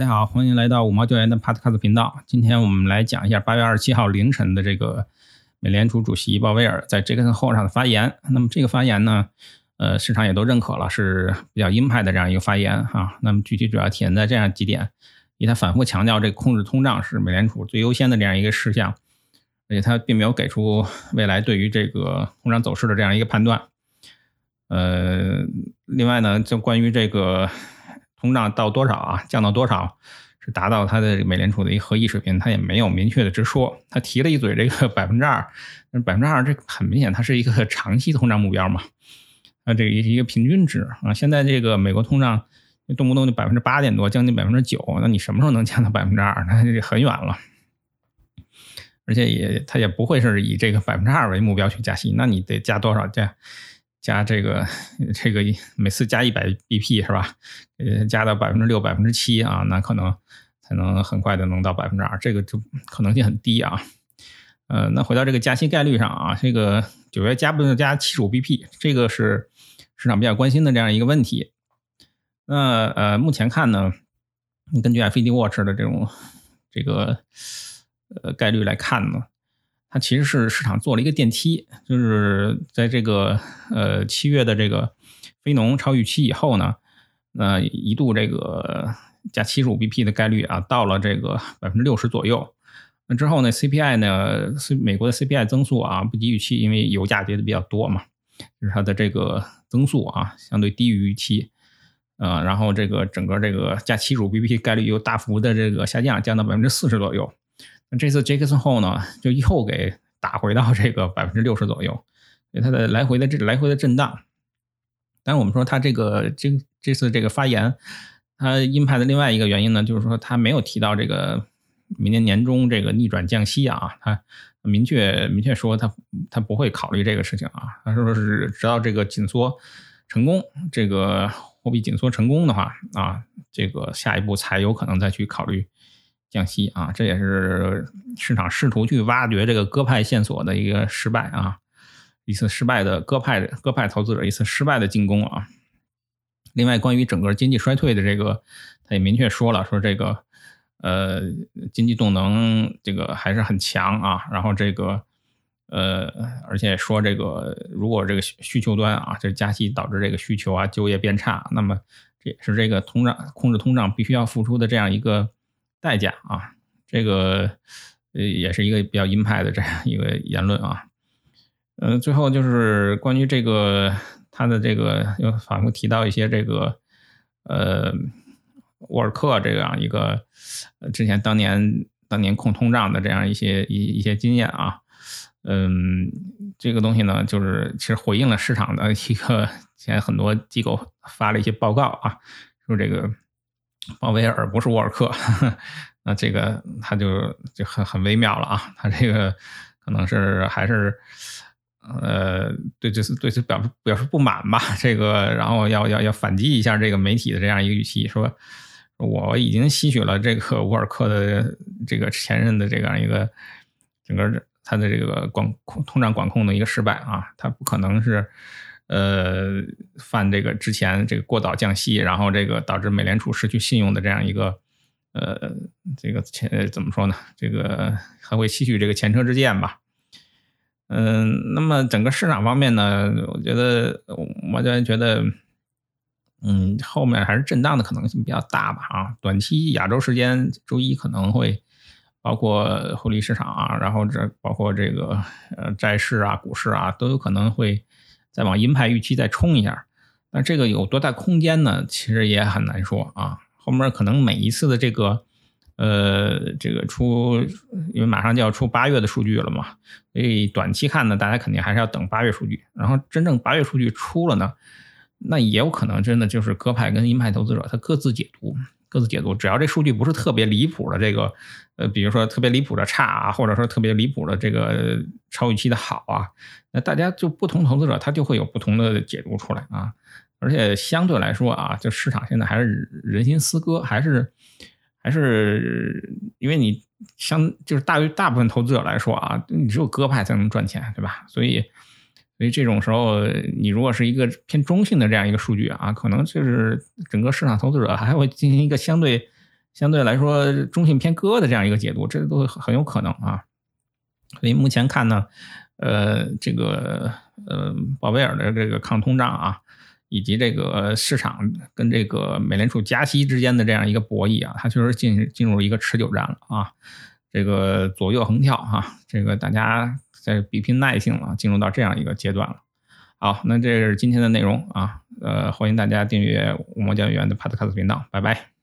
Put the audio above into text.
大家好，欢迎来到五毛教研的 Podcast 频道。今天我们来讲一下八月二十七号凌晨的这个美联储主席鲍威尔在杰克森后上的发言。那么这个发言呢，呃，市场也都认可了，是比较鹰派的这样一个发言啊。那么具体主要体现在这样几点：一，他反复强调这个控制通胀是美联储最优先的这样一个事项，而且他并没有给出未来对于这个通胀走势的这样一个判断。呃，另外呢，就关于这个通胀到多少啊，降到多少是达到它的美联储的一个合意水平，它也没有明确的直说。他提了一嘴这个百分之二，那百分之二这很明显，它是一个长期通胀目标嘛，啊，这个一个平均值啊。现在这个美国通胀动不动就百分之八点多，将近百分之九，那你什么时候能降到百分之二？那就很远了。而且也他也不会是以这个百分之二为目标去加息，那你得加多少加？加这个这个每次加一百 BP 是吧？呃，加到百分之六、百分之七啊，那可能才能很快的能到百分之二，这个就可能性很低啊。呃，那回到这个加息概率上啊，这个九月加不能加七十五 BP，这个是市场比较关心的这样一个问题。那呃，目前看呢，根据 FED Watch 的这种这个呃概率来看呢。它其实是市场做了一个电梯，就是在这个呃七月的这个非农超预期以后呢，那一度这个加七十五 BP 的概率啊，到了这个百分之六十左右。那之后呢，CPI 呢是，美国的 CPI 增速啊不及预期，因为油价跌的比较多嘛，就是它的这个增速啊相对低于预期，呃，然后这个整个这个加七十五 BP 概率又大幅的这个下降，降到百分之四十左右。那这次 Jackson 后呢，就又给打回到这个百分之六十左右，所以它的来回的这来回的震荡。但是我们说它这个这这次这个发言，它鹰派的另外一个原因呢，就是说它没有提到这个明年年中这个逆转降息啊，它明确明确说它它不会考虑这个事情啊，他说是直到这个紧缩成功，这个货币紧缩成功的话啊，这个下一步才有可能再去考虑。降息啊，这也是市场试图去挖掘这个鸽派线索的一个失败啊，一次失败的鸽派鸽派投资者一次失败的进攻啊。另外，关于整个经济衰退的这个，他也明确说了，说这个呃经济动能这个还是很强啊。然后这个呃，而且说这个如果这个需求端啊，这加息导致这个需求啊就业变差，那么这也是这个通胀控制通胀必须要付出的这样一个。代价啊，这个呃也是一个比较鹰派的这样一个言论啊。嗯，最后就是关于这个他的这个又反复提到一些这个呃沃尔克这样一个之前当年当年控通胀的这样一些一一些经验啊。嗯，这个东西呢，就是其实回应了市场的一个 前很多机构发了一些报告啊，说这个。鲍威尔不是沃尔克，那这个他就就很很微妙了啊！他这个可能是还是呃对这次对此表示表示不满吧？这个然后要要要反击一下这个媒体的这样一个语气，说我已经吸取了这个沃尔克的这个前任的这样一个整个他的这个管控通胀管控的一个失败啊，他不可能是。呃，犯这个之前这个过早降息，然后这个导致美联储失去信用的这样一个，呃，这个前怎么说呢？这个还会吸取这个前车之鉴吧？嗯，那么整个市场方面呢，我觉得我个人觉得，嗯，后面还是震荡的可能性比较大吧？啊，短期亚洲时间周一可能会包括汇率市场啊，然后这包括这个呃债市啊、股市啊，都有可能会。再往鹰派预期再冲一下，那这个有多大空间呢？其实也很难说啊。后面可能每一次的这个，呃，这个出，因为马上就要出八月的数据了嘛，所以短期看呢，大家肯定还是要等八月数据。然后真正八月数据出了呢，那也有可能真的就是鸽派跟鹰派投资者他各自解读。各自解读，只要这数据不是特别离谱的，这个，呃，比如说特别离谱的差啊，或者说特别离谱的这个超预期的好啊，那大家就不同投资者他就会有不同的解读出来啊。而且相对来说啊，就市场现在还是人心思割，还是还是因为你相就是大于大部分投资者来说啊，你只有鸽派才能赚钱，对吧？所以。所以这种时候，你如果是一个偏中性的这样一个数据啊，可能就是整个市场投资者还会进行一个相对相对来说中性偏鸽的这样一个解读，这都很有可能啊。所以目前看呢，呃，这个呃鲍威尔的这个抗通胀啊，以及这个市场跟这个美联储加息之间的这样一个博弈啊，它确实进进入一个持久战了啊。这个左右横跳哈，这个大家在比拼耐性了，进入到这样一个阶段了。好，那这是今天的内容啊，呃，欢迎大家订阅五毛教员的 Podcast 频道，拜拜。